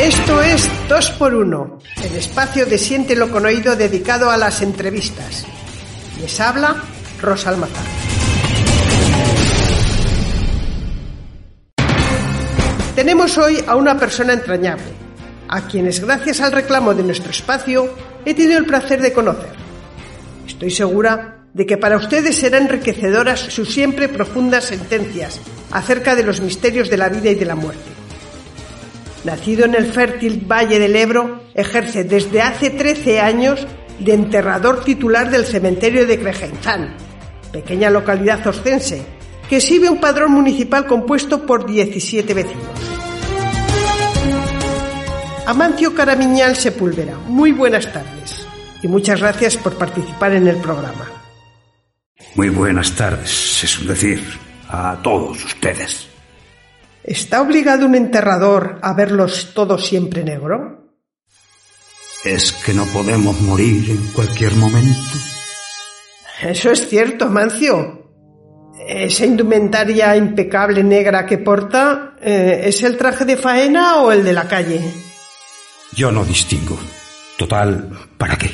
Esto es 2x1, el espacio de Siéntelo con Oído dedicado a las entrevistas. Les habla Rosa Almazar. Tenemos hoy a una persona entrañable, a quienes gracias al reclamo de nuestro espacio he tenido el placer de conocer. Estoy segura de que para ustedes serán enriquecedoras sus siempre profundas sentencias acerca de los misterios de la vida y de la muerte. Nacido en el fértil Valle del Ebro, ejerce desde hace 13 años de enterrador titular del cementerio de Crejenzán, pequeña localidad ostense, que exhibe un padrón municipal compuesto por 17 vecinos. Amancio Caramiñal Sepúlveda, muy buenas tardes y muchas gracias por participar en el programa. Muy buenas tardes, es decir, a todos ustedes. ¿Está obligado un enterrador a verlos todos siempre negro? ¿Es que no podemos morir en cualquier momento? Eso es cierto, Mancio. Esa indumentaria impecable negra que porta, eh, ¿es el traje de faena o el de la calle? Yo no distingo. Total, ¿para qué?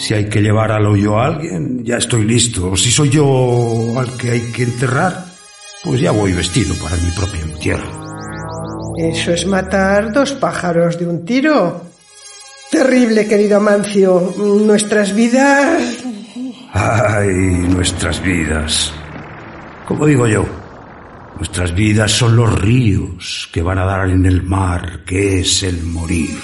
Si hay que llevar al hoyo a alguien, ya estoy listo. Si soy yo al que hay que enterrar, pues ya voy vestido para mi propio entierro. Eso es matar dos pájaros de un tiro. Terrible, querido Amancio. Nuestras vidas... Ay, nuestras vidas. Como digo yo, nuestras vidas son los ríos que van a dar en el mar, que es el morir.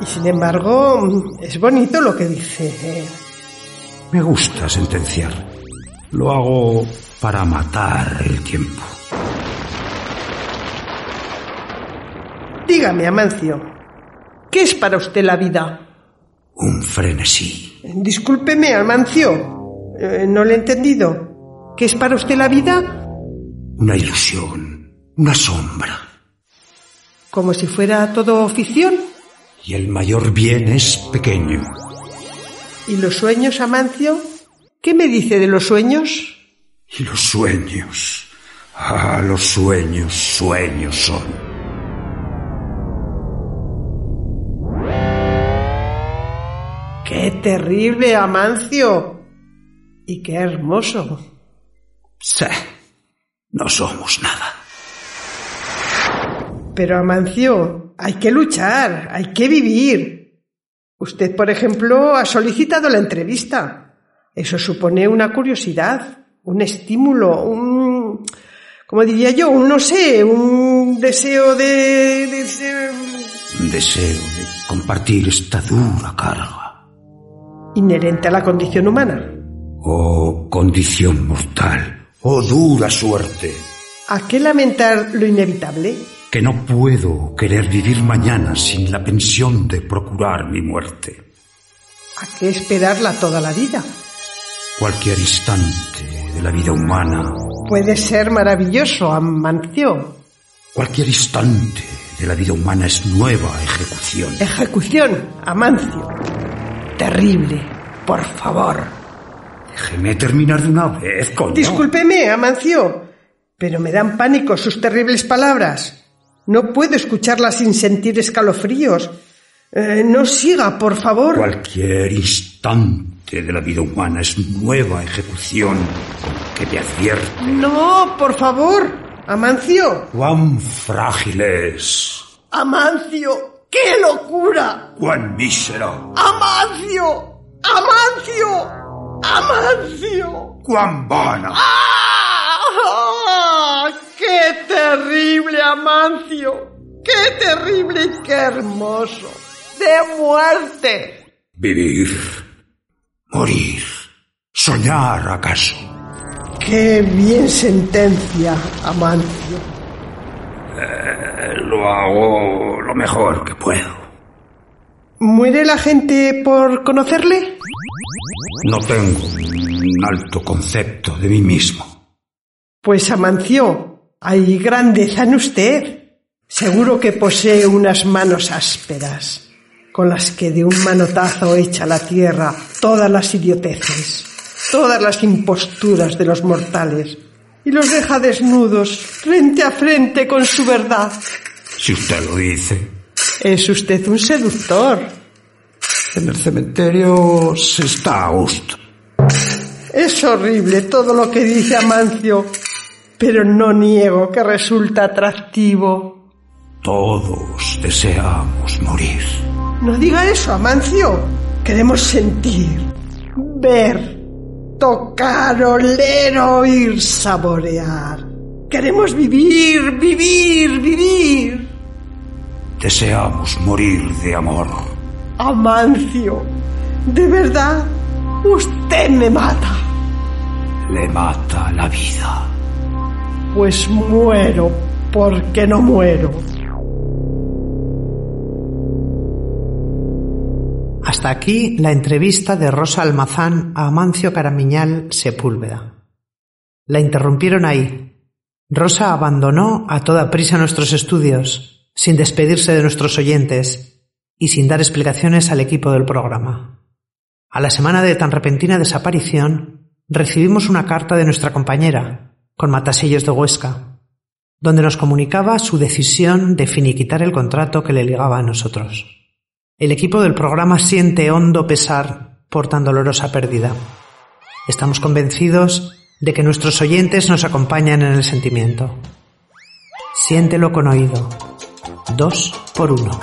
Y sin embargo, es bonito lo que dice. Me gusta sentenciar. Lo hago para matar el tiempo. Dígame, Amancio, ¿qué es para usted la vida? Un frenesí. Discúlpeme, Amancio, eh, no le he entendido. ¿Qué es para usted la vida? Una ilusión, una sombra. ¿Como si fuera todo ficción? Y el mayor bien es pequeño. ¿Y los sueños, Amancio? ¿Qué me dice de los sueños? Y los sueños. Ah, los sueños, sueños son. ¡Qué terrible, Amancio! Y qué hermoso. Sí, no somos nada. Pero, Amancio, hay que luchar, hay que vivir. Usted, por ejemplo, ha solicitado la entrevista. Eso supone una curiosidad, un estímulo, un... como diría yo, un no sé, un deseo de... de ser- Un deseo de compartir esta dura carga. inherente a la condición humana. Oh, condición mortal. Oh, dura suerte. ¿A qué lamentar lo inevitable? Que no puedo querer vivir mañana sin la pensión de procurar mi muerte. ¿A qué esperarla toda la vida? Cualquier instante de la vida humana, Puede ser maravilloso, Amancio. cualquier instante de la vida humana es nueva ejecución. Ejecución, Amancio. Terrible, por favor. Déjeme terminar de una vez, coño. Discúlpeme, Amancio, pero me dan pánico sus terribles palabras. No puedo escucharlas sin sentir escalofríos. Eh, no siga, por favor. Cualquier instante de la vida humana es nueva ejecución que me advierte No, por favor. Amancio. cuán frágil es, Amancio. ¡Qué locura! cuán mísero, Amancio. Amancio. Amancio. cuán vana. ¡Ah! ¡Qué terrible, Amancio! ¡Qué terrible y qué hermoso! ¡De muerte! Vivir, morir, soñar acaso. Qué bien sentencia, Amancio. Eh, lo hago lo mejor que puedo. ¿Muere la gente por conocerle? No tengo un alto concepto de mí mismo. Pues Amancio, hay grandeza en usted. Seguro que posee unas manos ásperas, con las que de un manotazo echa a la tierra todas las idioteces, todas las imposturas de los mortales, y los deja desnudos, frente a frente con su verdad. Si usted lo dice. Es usted un seductor. En el cementerio se está a gusto. Es horrible todo lo que dice Amancio, pero no niego que resulta atractivo. Todos deseamos morir. No diga eso, Amancio. Queremos sentir, ver, tocar, oler, oír, saborear. Queremos vivir, vivir, vivir. Deseamos morir de amor. Amancio, de verdad, usted me mata. Le mata la vida. Pues muero porque no muero. Hasta aquí la entrevista de Rosa Almazán a Amancio Caramiñal Sepúlveda. La interrumpieron ahí. Rosa abandonó a toda prisa nuestros estudios, sin despedirse de nuestros oyentes y sin dar explicaciones al equipo del programa. A la semana de tan repentina desaparición, recibimos una carta de nuestra compañera, con matasellos de Huesca, donde nos comunicaba su decisión de finiquitar el contrato que le ligaba a nosotros. El equipo del programa siente hondo pesar por tan dolorosa pérdida. Estamos convencidos de que nuestros oyentes nos acompañan en el sentimiento. Siéntelo con oído. Dos por uno.